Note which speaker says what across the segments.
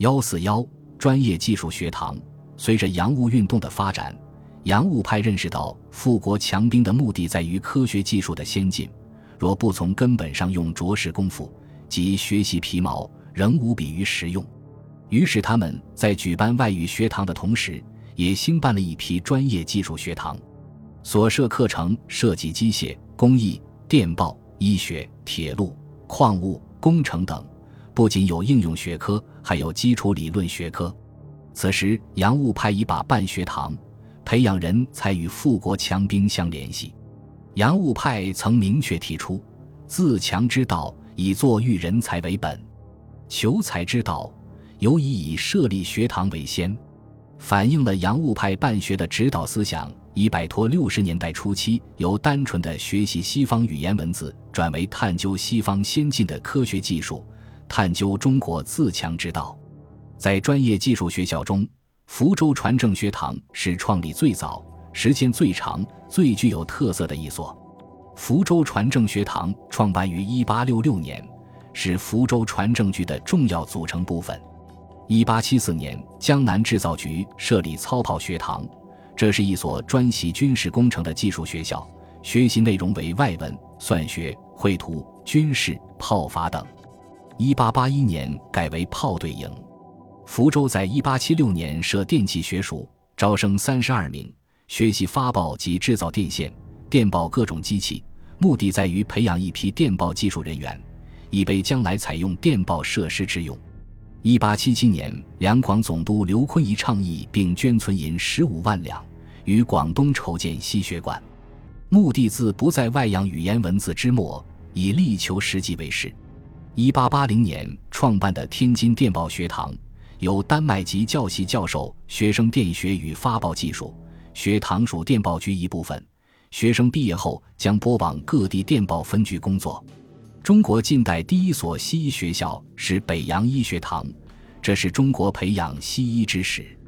Speaker 1: 幺四幺专业技术学堂。随着洋务运动的发展，洋务派认识到富国强兵的目的在于科学技术的先进，若不从根本上用着实功夫，即学习皮毛，仍无比于实用。于是他们在举办外语学堂的同时，也兴办了一批专业技术学堂，所设课程涉及机械、工艺、电报、医学、铁路、矿物、工程等，不仅有应用学科，还有基础理论学科。此时，洋务派已把办学堂，培养人才与富国强兵相联系。洋务派曾明确提出：“自强之道，以作育人才为本；求才之道，尤以以设立学堂为先。”反映了洋务派办学的指导思想，已摆脱六十年代初期由单纯的学习西方语言文字，转为探究西方先进的科学技术，探究中国自强之道。在专业技术学校中，福州船政学堂是创立最早、时间最长、最具有特色的一所。福州船政学堂创办于1866年，是福州船政局的重要组成部分。1874年，江南制造局设立操炮学堂，这是一所专习军事工程的技术学校，学习内容为外文、算学、绘图、军事、炮法等。1881年改为炮队营。福州在一八七六年设电气学署，招生三十二名，学习发报及制造电线、电报各种机器，目的在于培养一批电报技术人员，以备将来采用电报设施之用。一八七七年，两广总督刘坤一倡议并捐存银十五万两，于广东筹建西学馆，目的自不在外扬语言文字之末，以力求实际为是。一八八零年创办的天津电报学堂。由丹麦籍教习教授学生电学与发报技术，学堂属电报局一部分。学生毕业后将拨往各地电报分局工作。中国近代第一所西医学校是北洋医学堂，这是中国培养西医之始。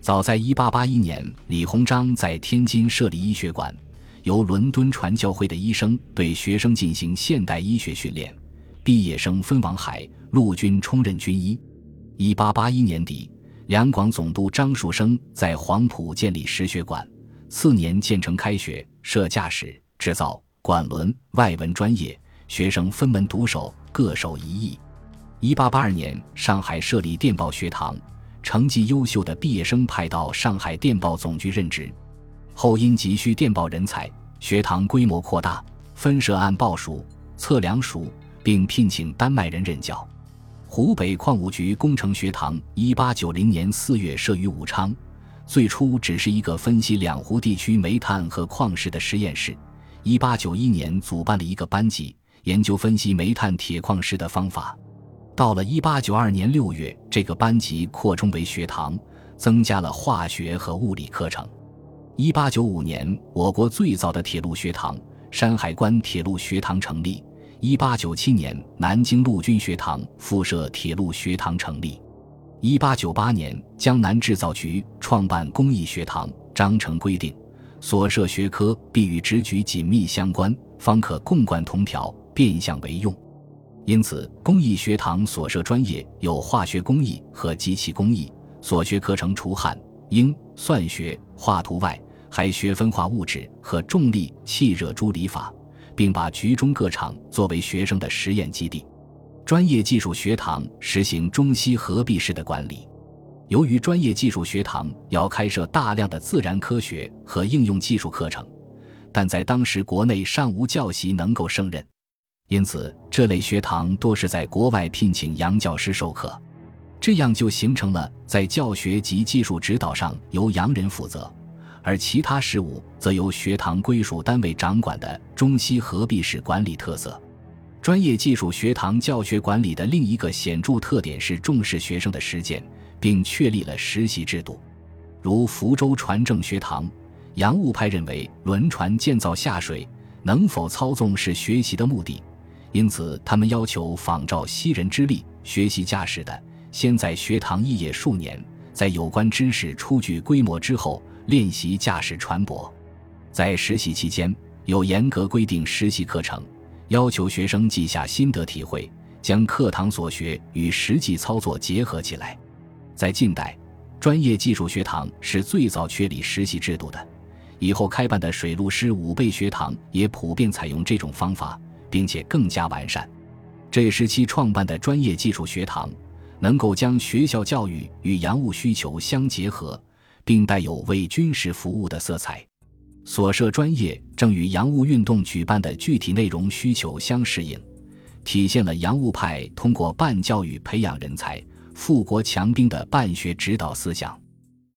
Speaker 1: 早在1881年，李鸿章在天津设立医学馆，由伦敦传教会的医生对学生进行现代医学训练，毕业生分往海陆军充任军医。一八八一年底，两广总督张树声在黄埔建立实学馆，次年建成开学，设驾驶、制造、管轮、外文专业，学生分门独守，各守一役。一八八二年，上海设立电报学堂，成绩优秀的毕业生派到上海电报总局任职。后因急需电报人才，学堂规模扩大，分设按报署、测量署，并聘请丹麦人任教。湖北矿务局工程学堂，一八九零年四月设于武昌，最初只是一个分析两湖地区煤炭和矿石的实验室。一八九一年组办了一个班级，研究分析煤炭、铁矿石的方法。到了一八九二年六月，这个班级扩充为学堂，增加了化学和物理课程。一八九五年，我国最早的铁路学堂——山海关铁路学堂成立。一八九七年，南京陆军学堂附设铁路学堂成立。一八九八年，江南制造局创办工艺学堂，章程规定，所设学科必与职局紧密相关，方可共贯同调，变相为用。因此，工艺学堂所设专业有化学工艺和机器工艺，所学课程除汉、英、算学、画图外，还学分化物质和重力、气热诸理法。并把局中各厂作为学生的实验基地。专业技术学堂实行中西合璧式的管理。由于专业技术学堂要开设大量的自然科学和应用技术课程，但在当时国内尚无教习能够胜任，因此这类学堂多是在国外聘请洋教师授课，这样就形成了在教学及技术指导上由洋人负责。而其他事务则由学堂归属单位掌管的中西合璧式管理特色。专业技术学堂教学管理的另一个显著特点是重视学生的实践，并确立了实习制度。如福州船政学堂，洋务派认为轮船建造下水能否操纵是学习的目的，因此他们要求仿照西人之力学习驾驶的，先在学堂肄业数年，在有关知识初具规模之后。练习驾驶船舶，在实习期间有严格规定实习课程，要求学生记下心得体会，将课堂所学与实际操作结合起来。在近代，专业技术学堂是最早确立实习制度的，以后开办的水陆师武备学堂也普遍采用这种方法，并且更加完善。这时期创办的专业技术学堂，能够将学校教育与洋务需求相结合，并带有为军事服务的色彩。所设专业正与洋务运动举办的具体内容需求相适应，体现了洋务派通过办教育培养人才、富国强兵的办学指导思想。